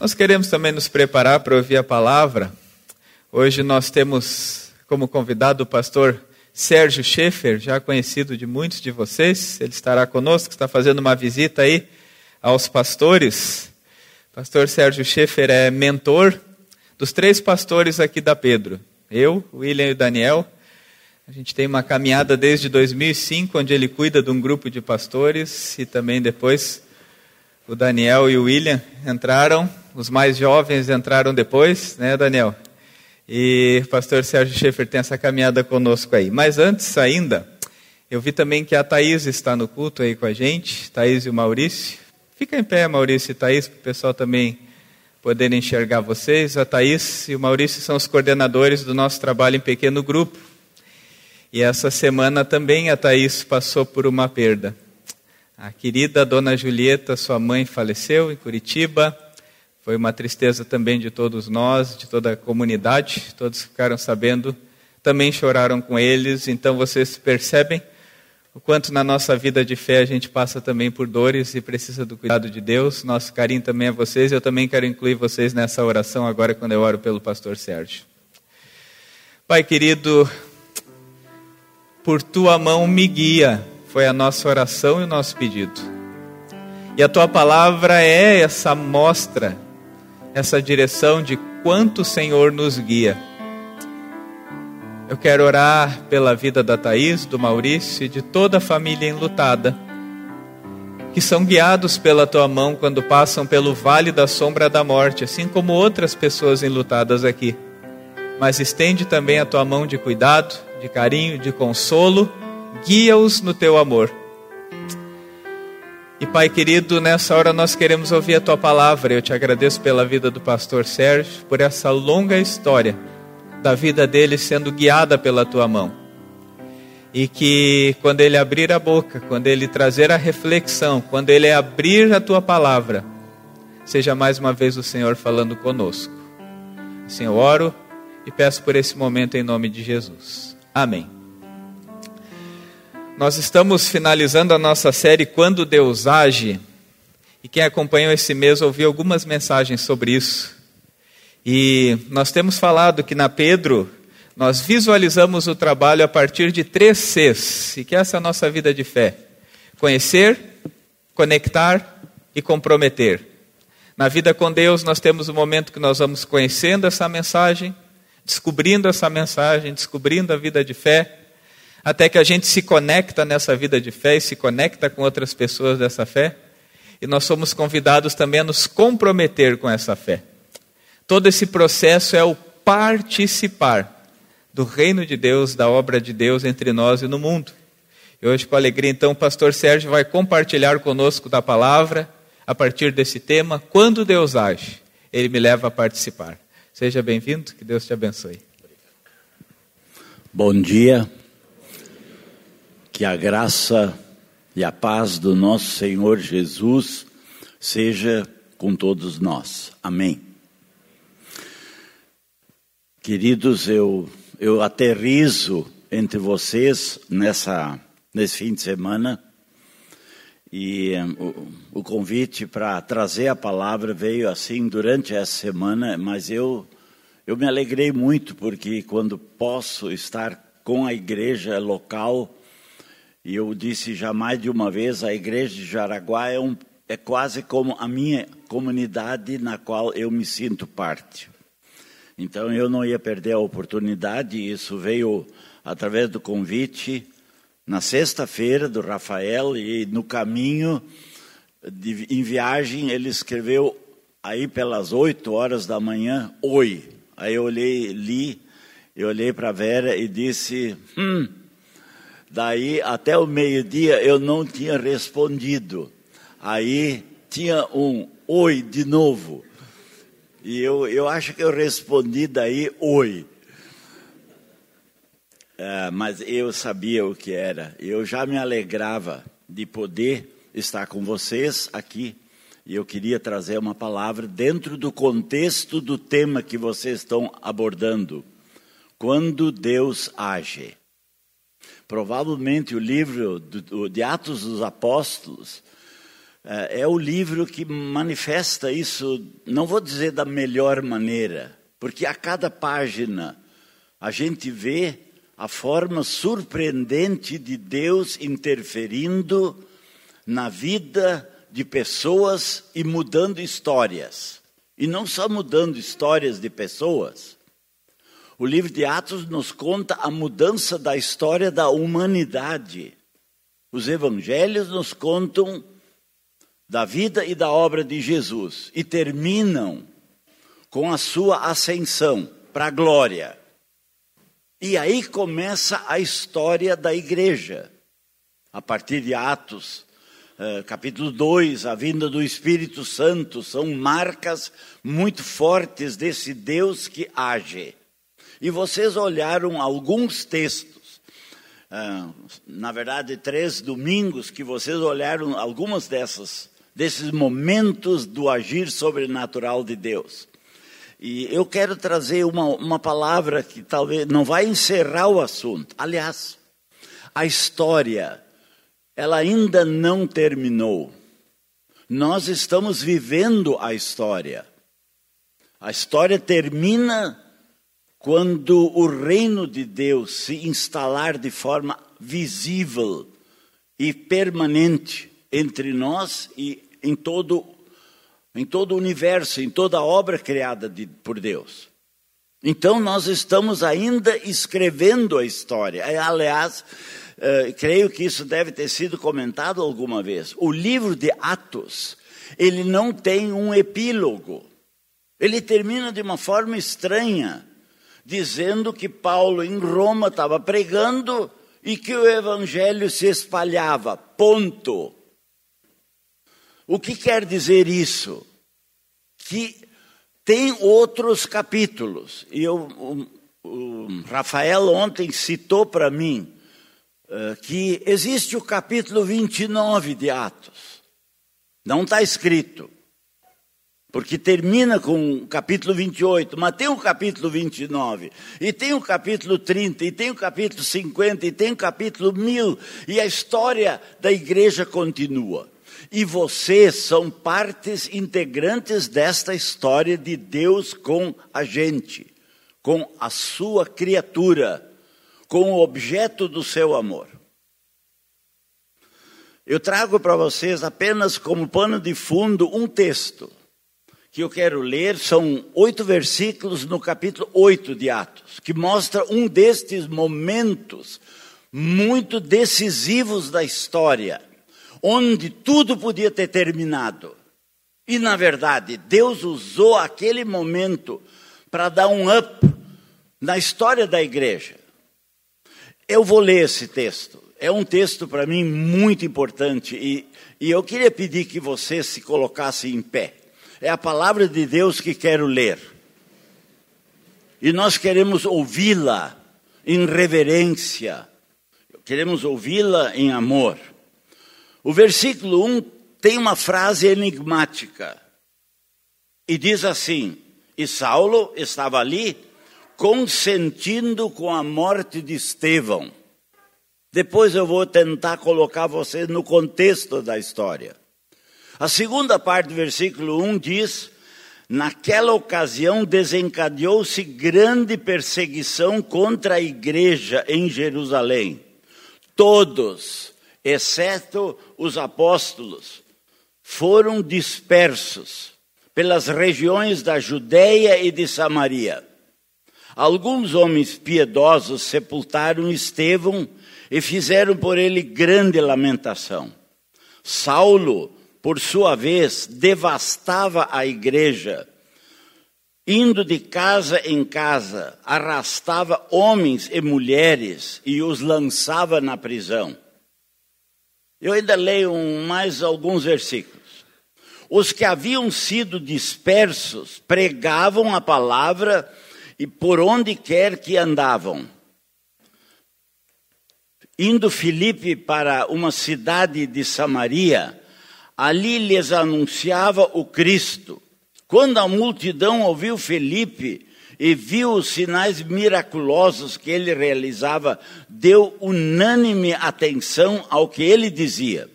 Nós queremos também nos preparar para ouvir a palavra. Hoje nós temos como convidado o pastor Sérgio Schaefer, já conhecido de muitos de vocês. Ele estará conosco, está fazendo uma visita aí aos pastores. Pastor Sérgio Schaefer é mentor dos três pastores aqui da Pedro. Eu, William e Daniel. A gente tem uma caminhada desde 2005, onde ele cuida de um grupo de pastores e também depois o Daniel e o William entraram, os mais jovens entraram depois, né, Daniel? E o pastor Sérgio Schaefer tem essa caminhada conosco aí. Mas antes ainda, eu vi também que a Thaís está no culto aí com a gente, Thaís e o Maurício. Fica em pé, Maurício e Thaís, para o pessoal também poder enxergar vocês. A Thaís e o Maurício são os coordenadores do nosso trabalho em pequeno grupo. E essa semana também a Thaís passou por uma perda. A querida dona Julieta, sua mãe, faleceu em Curitiba. Foi uma tristeza também de todos nós, de toda a comunidade. Todos ficaram sabendo, também choraram com eles. Então vocês percebem o quanto na nossa vida de fé a gente passa também por dores e precisa do cuidado de Deus. Nosso carinho também a vocês. Eu também quero incluir vocês nessa oração agora quando eu oro pelo pastor Sérgio. Pai querido, por tua mão me guia foi a nossa oração e o nosso pedido. E a tua palavra é essa mostra, essa direção de quanto o Senhor nos guia. Eu quero orar pela vida da Thaís, do Maurício e de toda a família enlutada, que são guiados pela tua mão quando passam pelo vale da sombra da morte, assim como outras pessoas enlutadas aqui. Mas estende também a tua mão de cuidado, de carinho, de consolo guia-os no teu amor. E Pai querido, nessa hora nós queremos ouvir a tua palavra. Eu te agradeço pela vida do pastor Sérgio, por essa longa história da vida dele sendo guiada pela tua mão. E que quando ele abrir a boca, quando ele trazer a reflexão, quando ele abrir a tua palavra, seja mais uma vez o Senhor falando conosco. Assim eu oro e peço por esse momento em nome de Jesus. Amém. Nós estamos finalizando a nossa série Quando Deus Age. E quem acompanhou esse mês ouviu algumas mensagens sobre isso. E nós temos falado que na Pedro nós visualizamos o trabalho a partir de três Cs, e que essa é a nossa vida de fé: conhecer, conectar e comprometer. Na vida com Deus, nós temos o um momento que nós vamos conhecendo essa mensagem, descobrindo essa mensagem, descobrindo a vida de fé até que a gente se conecta nessa vida de fé e se conecta com outras pessoas dessa fé, e nós somos convidados também a nos comprometer com essa fé. Todo esse processo é o participar do reino de Deus, da obra de Deus entre nós e no mundo. E hoje, com alegria, então, o pastor Sérgio vai compartilhar conosco da palavra a partir desse tema, quando Deus age, ele me leva a participar. Seja bem-vindo, que Deus te abençoe. Bom dia. Que a graça e a paz do nosso Senhor Jesus seja com todos nós. Amém. Queridos, eu, eu aterrizo entre vocês nessa, nesse fim de semana e o, o convite para trazer a palavra veio assim durante essa semana, mas eu, eu me alegrei muito porque quando posso estar com a igreja local e eu disse já mais de uma vez, a igreja de Jaraguá é, um, é quase como a minha comunidade na qual eu me sinto parte. Então eu não ia perder a oportunidade, isso veio através do convite na sexta-feira do Rafael e no caminho de, em viagem ele escreveu aí pelas oito horas da manhã, oi. Aí eu olhei, li, eu olhei para a Vera e disse, hum, Daí até o meio-dia eu não tinha respondido. Aí tinha um oi de novo. E eu, eu acho que eu respondi daí oi. É, mas eu sabia o que era. Eu já me alegrava de poder estar com vocês aqui. E eu queria trazer uma palavra dentro do contexto do tema que vocês estão abordando. Quando Deus age. Provavelmente o livro de Atos dos Apóstolos é, é o livro que manifesta isso, não vou dizer da melhor maneira, porque a cada página a gente vê a forma surpreendente de Deus interferindo na vida de pessoas e mudando histórias. E não só mudando histórias de pessoas. O livro de Atos nos conta a mudança da história da humanidade. Os evangelhos nos contam da vida e da obra de Jesus e terminam com a sua ascensão para a glória. E aí começa a história da igreja. A partir de Atos, eh, capítulo 2, a vinda do Espírito Santo, são marcas muito fortes desse Deus que age. E vocês olharam alguns textos, eh, na verdade, três domingos, que vocês olharam algumas dessas, desses momentos do agir sobrenatural de Deus. E eu quero trazer uma, uma palavra que talvez não vai encerrar o assunto. Aliás, a história, ela ainda não terminou. Nós estamos vivendo a história. A história termina quando o reino de Deus se instalar de forma visível e permanente entre nós e em todo em todo o universo, em toda a obra criada de, por Deus. Então nós estamos ainda escrevendo a história. É, aliás, uh, creio que isso deve ter sido comentado alguma vez. O livro de Atos, ele não tem um epílogo. Ele termina de uma forma estranha, dizendo que Paulo em Roma estava pregando e que o evangelho se espalhava. Ponto. O que quer dizer isso? Que tem outros capítulos. E eu, o, o Rafael ontem citou para mim uh, que existe o capítulo 29 de Atos. Não está escrito. Porque termina com o capítulo 28, mas tem o capítulo 29, e tem o capítulo 30, e tem o capítulo 50, e tem o capítulo 1000, e a história da igreja continua. E vocês são partes integrantes desta história de Deus com a gente, com a sua criatura, com o objeto do seu amor. Eu trago para vocês apenas como pano de fundo um texto que eu quero ler, são oito versículos no capítulo 8 de Atos, que mostra um destes momentos muito decisivos da história onde tudo podia ter terminado. E, na verdade, Deus usou aquele momento para dar um up na história da igreja. Eu vou ler esse texto. É um texto para mim muito importante e, e eu queria pedir que você se colocasse em pé. É a palavra de Deus que quero ler. E nós queremos ouvi-la em reverência, queremos ouvi-la em amor. O versículo 1 tem uma frase enigmática. E diz assim: E Saulo estava ali consentindo com a morte de Estevão. Depois eu vou tentar colocar vocês no contexto da história. A segunda parte do versículo 1 diz: Naquela ocasião desencadeou-se grande perseguição contra a igreja em Jerusalém. Todos, exceto os apóstolos, foram dispersos pelas regiões da Judéia e de Samaria. Alguns homens piedosos sepultaram Estevão e fizeram por ele grande lamentação. Saulo, por sua vez, devastava a igreja, indo de casa em casa, arrastava homens e mulheres e os lançava na prisão. Eu ainda leio mais alguns versículos. Os que haviam sido dispersos pregavam a palavra e por onde quer que andavam. Indo Filipe para uma cidade de Samaria, ali lhes anunciava o Cristo. Quando a multidão ouviu Filipe, e viu os sinais miraculosos que ele realizava, deu unânime atenção ao que ele dizia.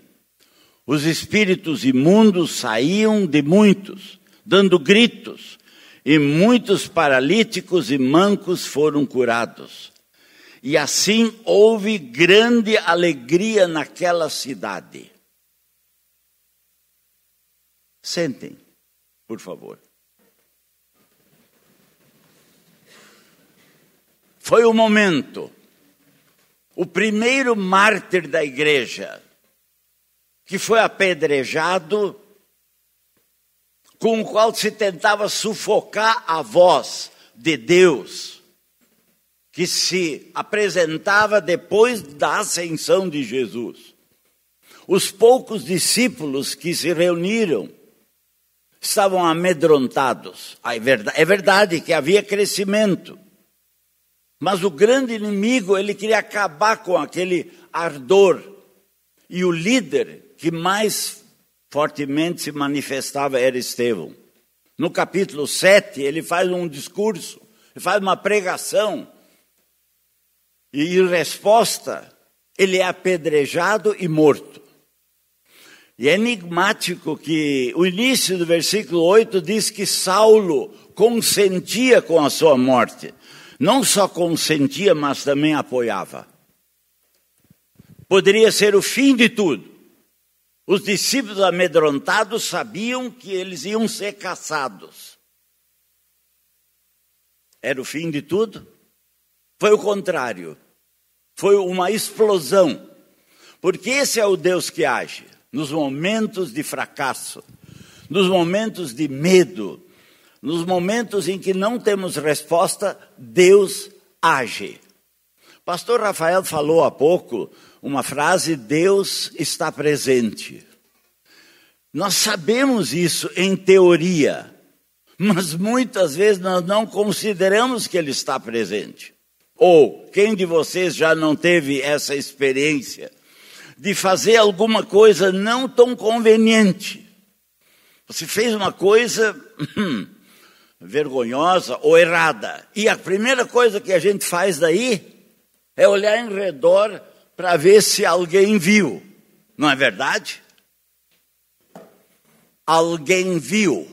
Os espíritos imundos saíam de muitos, dando gritos, e muitos paralíticos e mancos foram curados. E assim houve grande alegria naquela cidade. Sentem, por favor. Foi o momento. O primeiro mártir da igreja, que foi apedrejado, com o qual se tentava sufocar a voz de Deus, que se apresentava depois da ascensão de Jesus. Os poucos discípulos que se reuniram estavam amedrontados. Ah, é, é verdade que havia crescimento, mas o grande inimigo, ele queria acabar com aquele ardor. E o líder que mais fortemente se manifestava era Estevão. No capítulo 7, ele faz um discurso, ele faz uma pregação. E em resposta, ele é apedrejado e morto. E é enigmático que o início do versículo 8 diz que Saulo consentia com a sua morte. Não só consentia, mas também apoiava. Poderia ser o fim de tudo. Os discípulos amedrontados sabiam que eles iam ser caçados. Era o fim de tudo? Foi o contrário. Foi uma explosão. Porque esse é o Deus que age nos momentos de fracasso, nos momentos de medo, nos momentos em que não temos resposta, Deus age. Pastor Rafael falou há pouco uma frase: Deus está presente. Nós sabemos isso em teoria, mas muitas vezes nós não consideramos que Ele está presente. Ou quem de vocês já não teve essa experiência de fazer alguma coisa não tão conveniente? Você fez uma coisa hum, vergonhosa ou errada. E a primeira coisa que a gente faz daí é olhar em redor para ver se alguém viu. Não é verdade? Alguém viu.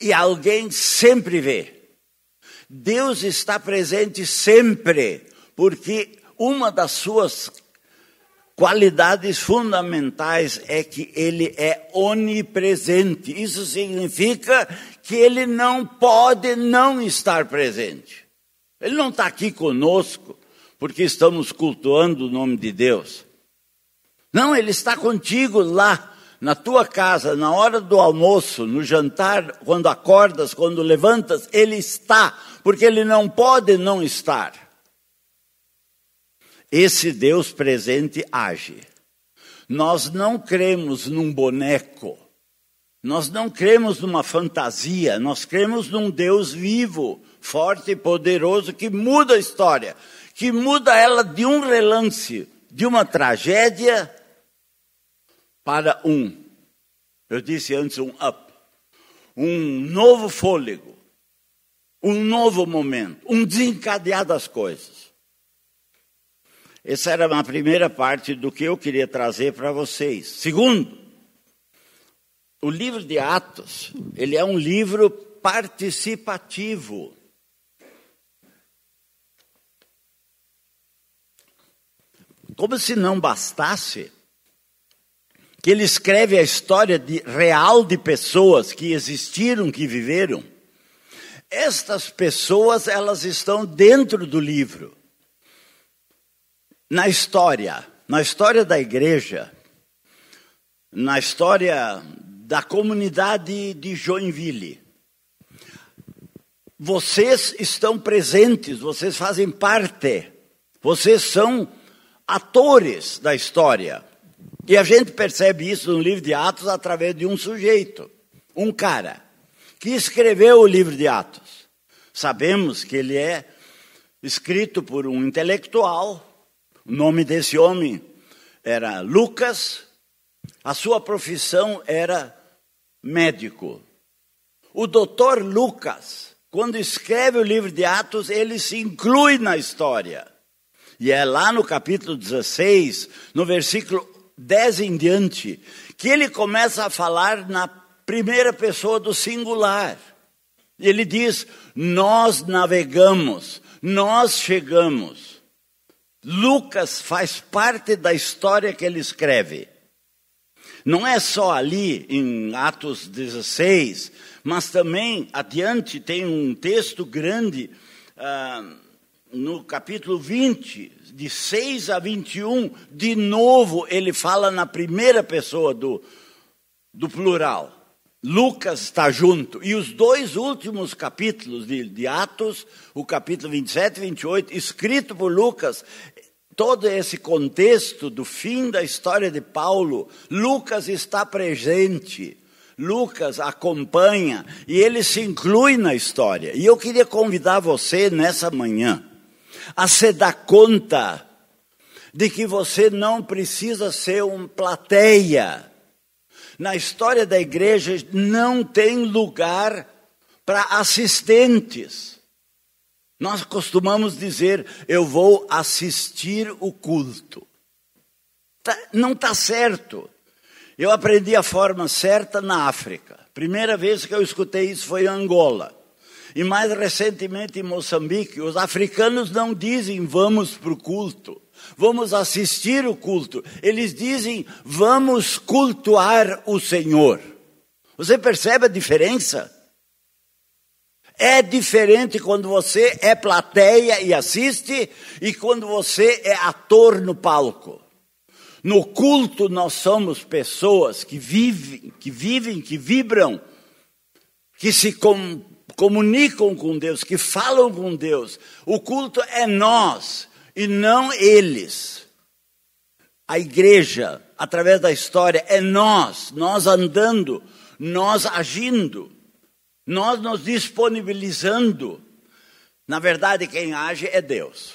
E alguém sempre vê. Deus está presente sempre, porque uma das suas qualidades fundamentais é que ele é onipresente. Isso significa que ele não pode não estar presente. Ele não está aqui conosco porque estamos cultuando o nome de Deus. Não, ele está contigo lá, na tua casa, na hora do almoço, no jantar, quando acordas, quando levantas, ele está, porque ele não pode não estar. Esse Deus presente age. Nós não cremos num boneco, nós não cremos numa fantasia, nós cremos num Deus vivo, forte e poderoso que muda a história, que muda ela de um relance, de uma tragédia para um, eu disse antes, um up, um novo fôlego, um novo momento, um desencadear das coisas. Essa era a primeira parte do que eu queria trazer para vocês. Segundo, o livro de Atos, ele é um livro participativo. Como se não bastasse que ele escreve a história de, real de pessoas que existiram, que viveram. Estas pessoas, elas estão dentro do livro na história, na história da igreja, na história da comunidade de Joinville. Vocês estão presentes, vocês fazem parte, vocês são atores da história. E a gente percebe isso no livro de Atos através de um sujeito, um cara, que escreveu o livro de Atos. Sabemos que ele é escrito por um intelectual, o nome desse homem era Lucas, a sua profissão era médico. O doutor Lucas, quando escreve o livro de Atos, ele se inclui na história. E é lá no capítulo 16, no versículo 10 em diante, que ele começa a falar na primeira pessoa do singular. Ele diz: Nós navegamos, nós chegamos. Lucas faz parte da história que ele escreve. Não é só ali em Atos 16, mas também adiante tem um texto grande, ah, no capítulo 20, de 6 a 21, de novo ele fala na primeira pessoa do, do plural. Lucas está junto. E os dois últimos capítulos de, de Atos, o capítulo 27 e 28, escrito por Lucas, todo esse contexto do fim da história de Paulo, Lucas está presente. Lucas acompanha e ele se inclui na história. E eu queria convidar você nessa manhã a se dar conta de que você não precisa ser um plateia. Na história da igreja não tem lugar para assistentes. Nós costumamos dizer, eu vou assistir o culto. Tá, não está certo. Eu aprendi a forma certa na África. Primeira vez que eu escutei isso foi em Angola. E mais recentemente em Moçambique, os africanos não dizem vamos para o culto, vamos assistir o culto. Eles dizem vamos cultuar o Senhor. Você percebe a diferença? É diferente quando você é plateia e assiste e quando você é ator no palco. No culto nós somos pessoas que vivem, que vivem, que vibram, que se com, comunicam com Deus, que falam com Deus. O culto é nós e não eles. A igreja, através da história, é nós, nós andando, nós agindo, nós nos disponibilizando. Na verdade, quem age é Deus.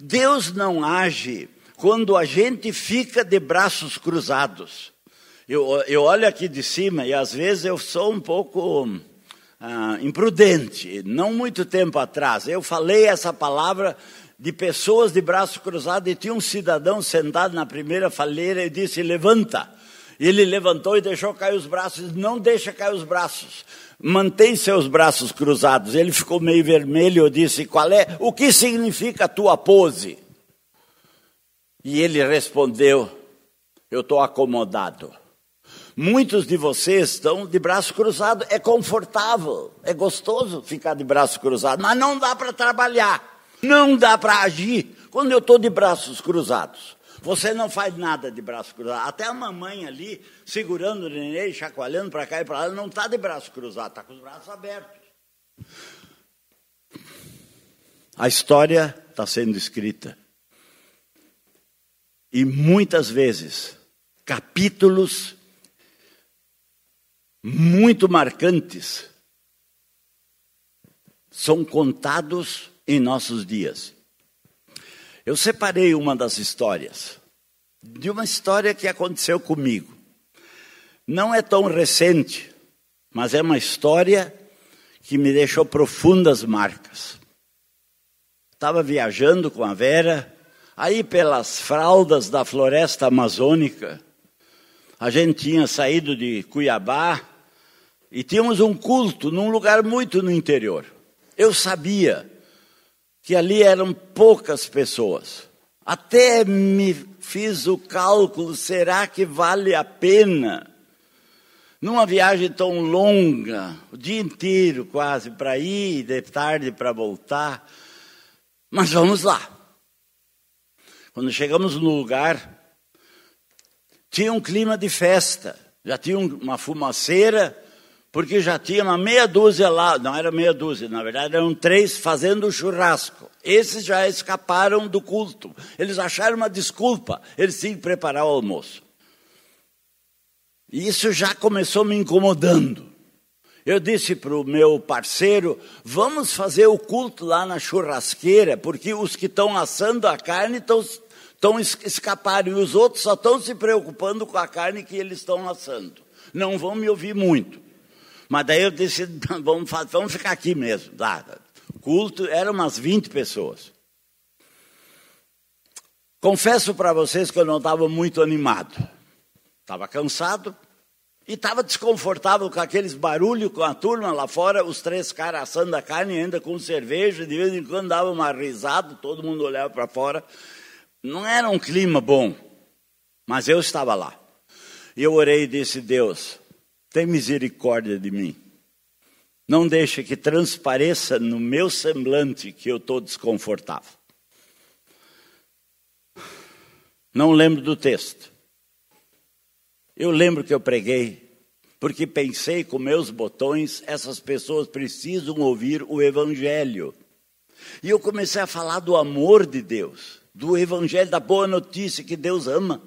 Deus não age quando a gente fica de braços cruzados. Eu, eu olho aqui de cima e às vezes eu sou um pouco ah, imprudente. Não muito tempo atrás, eu falei essa palavra de pessoas de braços cruzados e tinha um cidadão sentado na primeira fileira e disse: Levanta. Ele levantou e deixou cair os braços. Não deixa cair os braços. Mantém seus braços cruzados. Ele ficou meio vermelho. Eu disse: Qual é? O que significa a tua pose? E ele respondeu: Eu estou acomodado. Muitos de vocês estão de braço cruzado. É confortável, é gostoso ficar de braço cruzado, mas não dá para trabalhar, não dá para agir quando eu estou de braços cruzados. Você não faz nada de braço cruzado. Até a mamãe ali, segurando o neném, chacoalhando para cá e para lá, não está de braço cruzado, está com os braços abertos. A história está sendo escrita. E muitas vezes, capítulos muito marcantes são contados em nossos dias. Eu separei uma das histórias, de uma história que aconteceu comigo. Não é tão recente, mas é uma história que me deixou profundas marcas. Estava viajando com a Vera Aí pelas fraldas da floresta amazônica, a gente tinha saído de Cuiabá e tínhamos um culto num lugar muito no interior. Eu sabia que ali eram poucas pessoas. Até me fiz o cálculo: será que vale a pena? Numa viagem tão longa, o dia inteiro quase para ir, de tarde para voltar. Mas vamos lá. Quando chegamos no lugar, tinha um clima de festa, já tinha uma fumaceira, porque já tinha uma meia dúzia lá, não era meia dúzia, na verdade eram três fazendo churrasco. Esses já escaparam do culto. Eles acharam uma desculpa, eles tinham que preparar o almoço. E isso já começou me incomodando. Eu disse para o meu parceiro: vamos fazer o culto lá na churrasqueira, porque os que estão assando a carne estão, estão escapando e os outros só estão se preocupando com a carne que eles estão assando. Não vão me ouvir muito. Mas daí eu disse: vamos, vamos ficar aqui mesmo. Culto, eram umas 20 pessoas. Confesso para vocês que eu não estava muito animado. estava cansado e estava desconfortável com aqueles barulhos com a turma lá fora, os três caras assando a carne ainda com cerveja, de vez em quando dava uma risada, todo mundo olhava para fora. Não era um clima bom, mas eu estava lá. E eu orei e disse: Deus, tem misericórdia de mim. Não deixe que transpareça no meu semblante que eu estou desconfortável. Não lembro do texto. Eu lembro que eu preguei, porque pensei com meus botões, essas pessoas precisam ouvir o Evangelho. E eu comecei a falar do amor de Deus, do Evangelho, da boa notícia que Deus ama,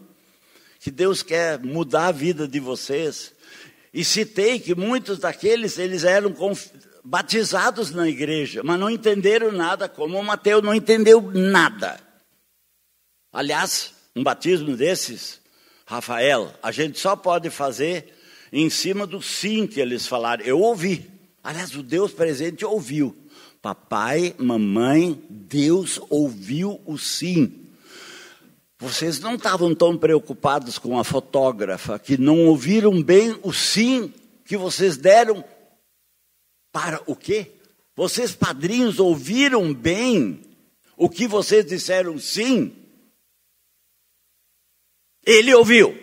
que Deus quer mudar a vida de vocês. E citei que muitos daqueles, eles eram batizados na igreja, mas não entenderam nada, como o Mateus não entendeu nada. Aliás, um batismo desses, Rafael, a gente só pode fazer em cima do sim que eles falaram. Eu ouvi. Aliás, o Deus presente ouviu. Papai, mamãe, Deus ouviu o sim. Vocês não estavam tão preocupados com a fotógrafa que não ouviram bem o sim que vocês deram para o quê? Vocês padrinhos ouviram bem o que vocês disseram sim? Ele ouviu.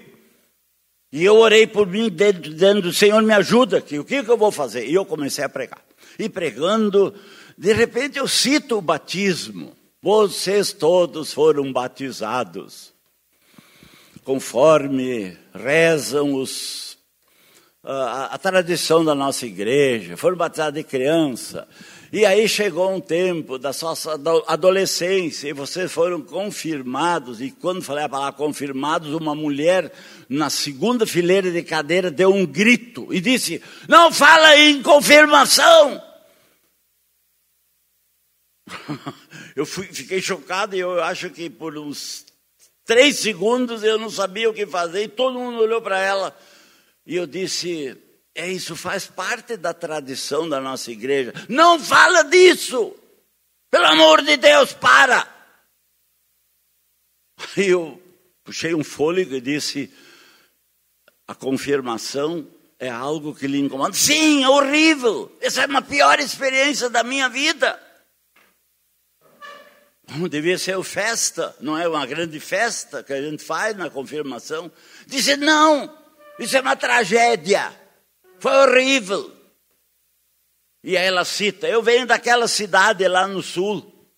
E eu orei por mim, dizendo: Senhor, me ajuda aqui, o que, que eu vou fazer? E eu comecei a pregar. E pregando, de repente eu cito o batismo. Vocês todos foram batizados, conforme rezam os, a, a tradição da nossa igreja, foram batizados de criança, e aí chegou um tempo da sua adolescência e vocês foram confirmados. E quando falei a palavra confirmados, uma mulher na segunda fileira de cadeira deu um grito e disse: Não fala em confirmação. Eu fui, fiquei chocado e eu acho que por uns três segundos eu não sabia o que fazer e todo mundo olhou para ela. E eu disse: é isso, faz parte da tradição da nossa igreja. Não fala disso! Pelo amor de Deus, para! Aí eu puxei um fôlego e disse: a confirmação é algo que lhe incomoda. Sim, é horrível. Essa é uma pior experiência da minha vida. Devia ser festa, não é uma grande festa que a gente faz na confirmação. Disse: não, isso é uma tragédia. Foi horrível. E aí ela cita: Eu venho daquela cidade lá no sul,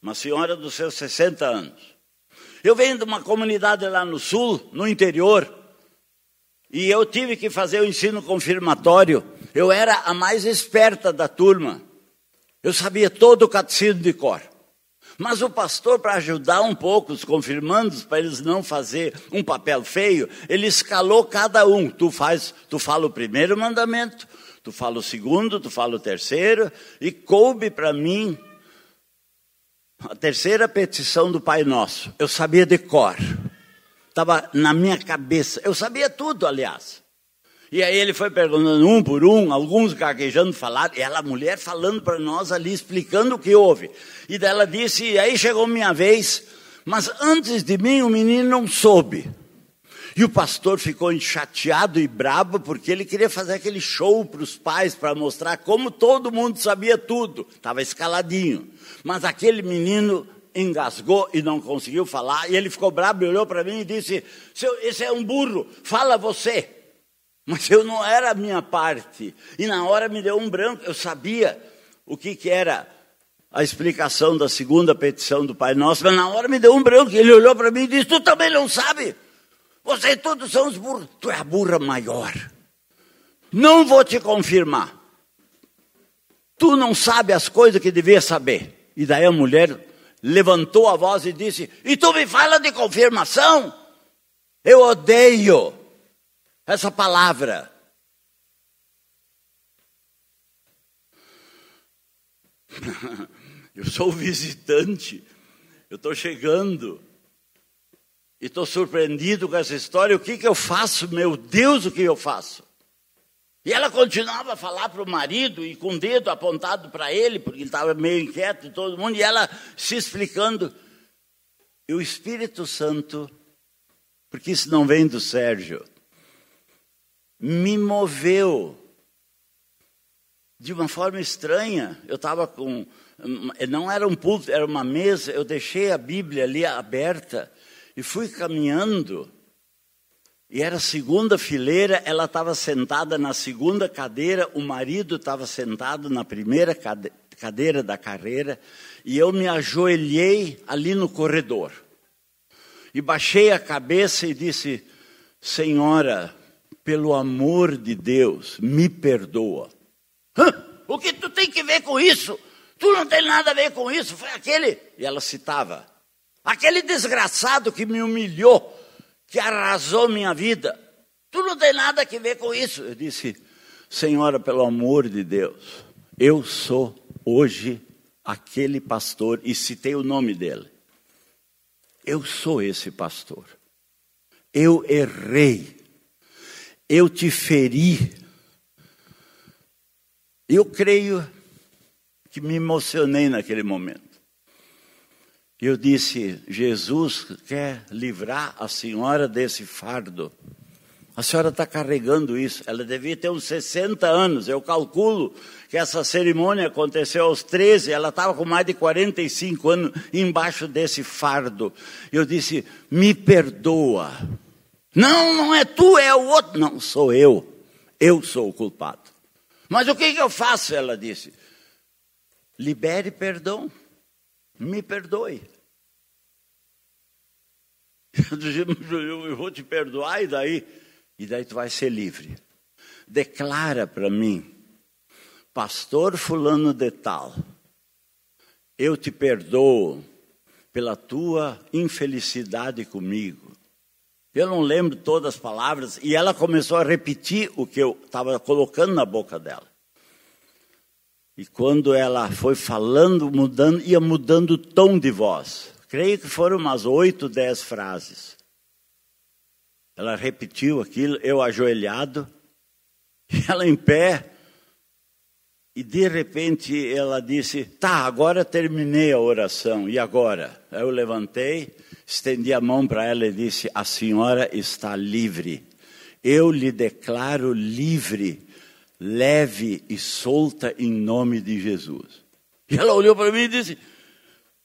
uma senhora dos seus 60 anos. Eu venho de uma comunidade lá no sul, no interior, e eu tive que fazer o ensino confirmatório. Eu era a mais esperta da turma. Eu sabia todo o catecismo de cor. Mas o pastor, para ajudar um pouco os confirmandos, para eles não fazer um papel feio, ele escalou cada um. Tu faz, tu fala o primeiro mandamento, tu fala o segundo, tu fala o terceiro, e coube para mim a terceira petição do Pai Nosso. Eu sabia de cor. Estava na minha cabeça. Eu sabia tudo, aliás. E aí ele foi perguntando um por um, alguns gaguejando falar, e ela, mulher, falando para nós ali, explicando o que houve. E dela disse, e aí chegou minha vez, mas antes de mim o menino não soube. E o pastor ficou chateado e brabo porque ele queria fazer aquele show para os pais para mostrar como todo mundo sabia tudo. Estava escaladinho. Mas aquele menino engasgou e não conseguiu falar. E ele ficou brabo e olhou para mim e disse: Esse é um burro, fala você. Mas eu não era a minha parte. E na hora me deu um branco. Eu sabia o que, que era a explicação da segunda petição do Pai Nosso, mas na hora me deu um branco. Ele olhou para mim e disse: Tu também não sabe? Vocês todos são os burros. Tu é a burra maior. Não vou te confirmar. Tu não sabe as coisas que devia saber. E daí a mulher levantou a voz e disse: E tu me fala de confirmação? Eu odeio essa palavra. Eu sou visitante, eu estou chegando e estou surpreendido com essa história. O que, que eu faço? Meu Deus, o que eu faço? E ela continuava a falar para o marido e com o dedo apontado para ele, porque ele estava meio inquieto, todo mundo, e ela se explicando. E o Espírito Santo porque isso não vem do Sérgio. Me moveu de uma forma estranha. Eu estava com. Não era um púlpito, era uma mesa. Eu deixei a Bíblia ali aberta e fui caminhando. E era segunda fileira, ela estava sentada na segunda cadeira, o marido estava sentado na primeira cadeira da carreira, e eu me ajoelhei ali no corredor. E baixei a cabeça e disse: Senhora, pelo amor de Deus, me perdoa. Hã? O que tu tem que ver com isso? Tu não tem nada a ver com isso. Foi aquele. E ela citava: aquele desgraçado que me humilhou, que arrasou minha vida. Tu não tem nada a ver com isso. Eu disse: Senhora, pelo amor de Deus, eu sou hoje aquele pastor e citei o nome dele. Eu sou esse pastor. Eu errei. Eu te feri. Eu creio que me emocionei naquele momento. Eu disse: Jesus quer livrar a senhora desse fardo. A senhora está carregando isso. Ela devia ter uns 60 anos. Eu calculo que essa cerimônia aconteceu aos 13. Ela estava com mais de 45 anos embaixo desse fardo. Eu disse: Me perdoa. Não, não é tu, é o outro. Não, sou eu. Eu sou o culpado. Mas o que, que eu faço? Ela disse: Libere perdão. Me perdoe. Eu vou te perdoar e daí? E daí tu vai ser livre. Declara para mim, pastor fulano de tal, eu te perdoo pela tua infelicidade comigo. Eu não lembro todas as palavras e ela começou a repetir o que eu estava colocando na boca dela. E quando ela foi falando, mudando, ia mudando o tom de voz. Creio que foram umas oito, dez frases. Ela repetiu aquilo, eu ajoelhado, ela em pé, e de repente ela disse: Tá, agora terminei a oração, e agora? Eu levantei, estendi a mão para ela e disse: A senhora está livre. Eu lhe declaro livre, leve e solta em nome de Jesus. E ela olhou para mim e disse: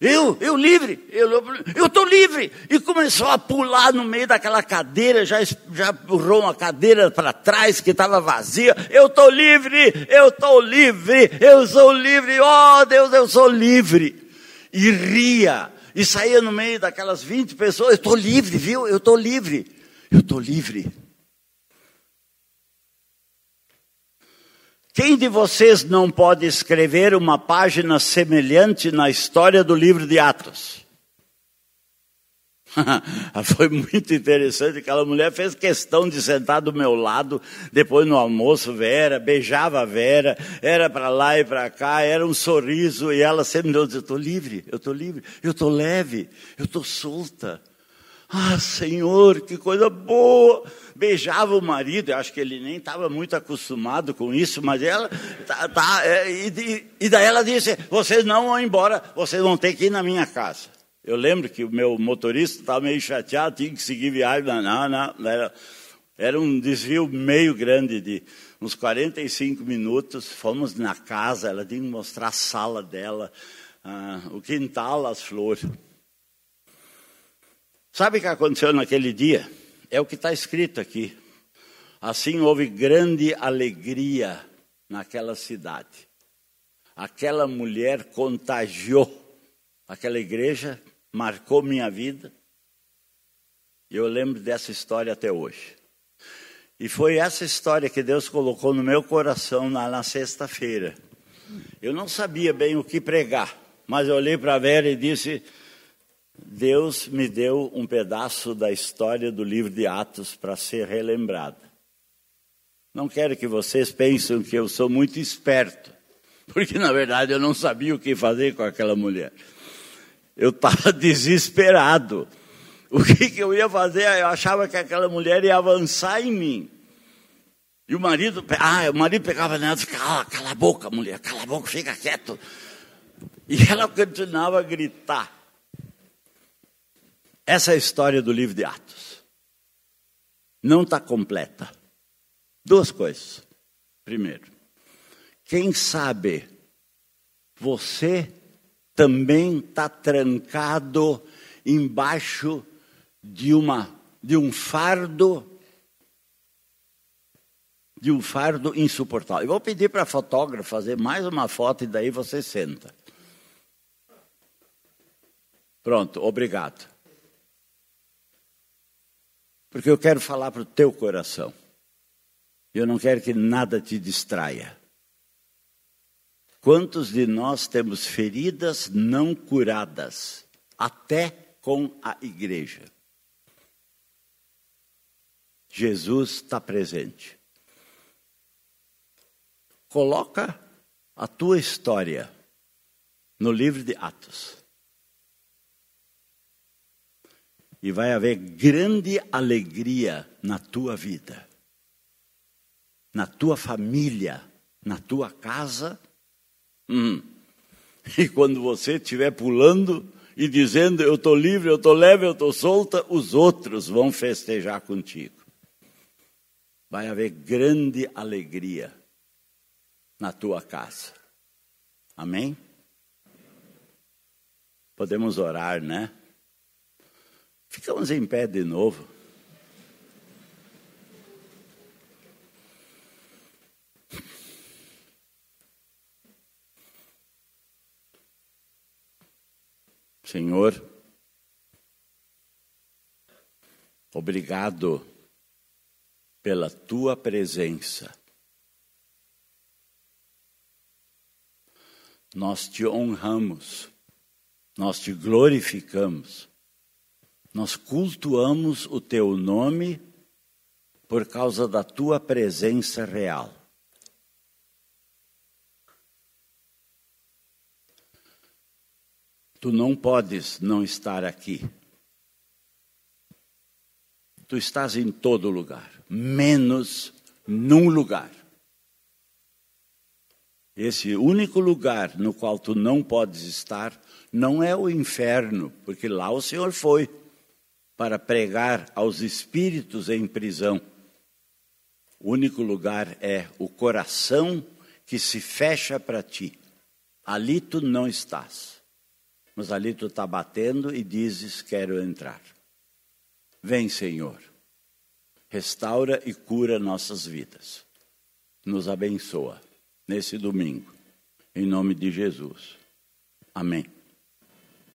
eu, eu livre, eu estou livre. E começou a pular no meio daquela cadeira, já, já empurrou uma cadeira para trás que estava vazia. Eu estou livre, eu estou livre, eu sou livre, oh Deus, eu sou livre. E ria, e saía no meio daquelas 20 pessoas, eu estou livre, viu? Eu estou livre, eu estou livre. Quem de vocês não pode escrever uma página semelhante na história do livro de Atos? Foi muito interessante. Aquela mulher fez questão de sentar do meu lado, depois no almoço, Vera, beijava a Vera, era para lá e para cá, era um sorriso, e ela sempre me disse: Eu estou livre, eu estou livre, eu estou leve, eu estou solta. Ah, Senhor, que coisa boa! Beijava o marido, eu acho que ele nem estava muito acostumado com isso, mas ela, tá, tá é, e, e, daí ela disse: Vocês não vão embora, vocês vão ter que ir na minha casa. Eu lembro que o meu motorista estava meio chateado, tinha que seguir viagem, não, não, não era, era um desvio meio grande de uns 45 minutos. Fomos na casa, ela tinha que mostrar a sala dela, ah, o quintal, as flores. Sabe o que aconteceu naquele dia? É o que está escrito aqui. Assim houve grande alegria naquela cidade. Aquela mulher contagiou aquela igreja, marcou minha vida. E eu lembro dessa história até hoje. E foi essa história que Deus colocou no meu coração na, na sexta-feira. Eu não sabia bem o que pregar, mas eu olhei para a Vera e disse: Deus me deu um pedaço da história do livro de Atos para ser relembrada. Não quero que vocês pensem que eu sou muito esperto, porque na verdade eu não sabia o que fazer com aquela mulher. Eu estava desesperado. O que, que eu ia fazer? Eu achava que aquela mulher ia avançar em mim. E o marido, ah, o marido pegava nela e ficava, cala a boca, mulher, cala a boca, fica quieto. E ela continuava a gritar. Essa é a história do livro de Atos. não está completa. Duas coisas. Primeiro, quem sabe você também está trancado embaixo de uma de um fardo de um fardo insuportável. Eu vou pedir para a fotógrafa fazer mais uma foto e daí você senta. Pronto, obrigado. Porque eu quero falar para o teu coração. Eu não quero que nada te distraia. Quantos de nós temos feridas não curadas, até com a igreja? Jesus está presente. Coloca a tua história no livro de Atos. E vai haver grande alegria na tua vida, na tua família, na tua casa Hum. E quando você estiver pulando e dizendo eu estou livre, eu estou leve, eu estou solta, os outros vão festejar contigo. Vai haver grande alegria na tua casa. Amém? Podemos orar, né? Ficamos em pé de novo. Senhor, obrigado pela tua presença. Nós te honramos, nós te glorificamos, nós cultuamos o teu nome por causa da tua presença real. Tu não podes não estar aqui. Tu estás em todo lugar, menos num lugar. Esse único lugar no qual tu não podes estar não é o inferno, porque lá o Senhor foi para pregar aos espíritos em prisão. O único lugar é o coração que se fecha para ti. Ali tu não estás. Mas ali tu está batendo e dizes: Quero entrar. Vem, Senhor. Restaura e cura nossas vidas. Nos abençoa nesse domingo. Em nome de Jesus. Amém.